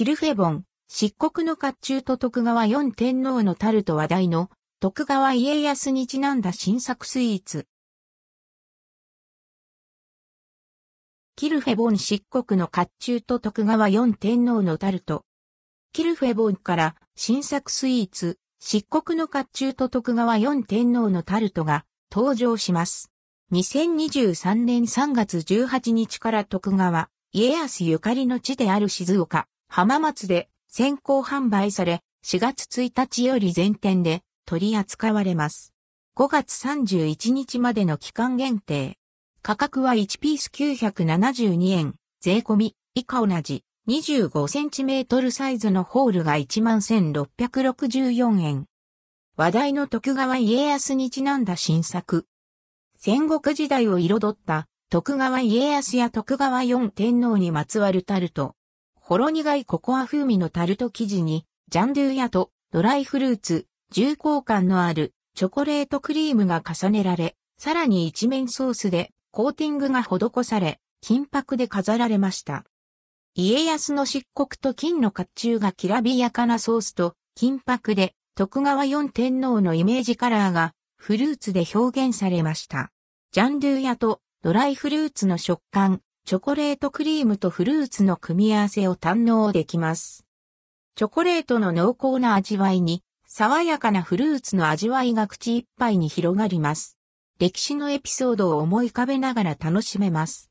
キルフェボン、漆黒の甲冑と徳川四天皇のタルト話題の徳川家康にちなんだ新作スイーツ。キルフェボン漆黒の甲冑と徳川四天皇のタルト。キルフェボンから新作スイーツ、漆黒の甲冑と徳川四天皇のタルトが登場します。2023年3月18日から徳川、家康ゆかりの地である静岡、浜松で先行販売され、4月1日より全店で取り扱われます。5月31日までの期間限定。価格は1ピース972円、税込み、以下同じ、25センチメートルサイズのホールが11,664円。話題の徳川家康にちなんだ新作。戦国時代を彩った徳川家康や徳川四天皇にまつわるタルト。ほろ苦いココア風味のタルト生地に、ジャンドゥやとドライフルーツ、重厚感のあるチョコレートクリームが重ねられ、さらに一面ソースでコーティングが施され、金箔で飾られました。家康の漆黒と金の甲冑がきらびやかなソースと金箔で徳川四天皇のイメージカラーがフルーツで表現されました。ジャンドゥーヤとドライフルーツの食感、チョコレートクリームとフルーツの組み合わせを堪能できます。チョコレートの濃厚な味わいに、爽やかなフルーツの味わいが口いっぱいに広がります。歴史のエピソードを思い浮かべながら楽しめます。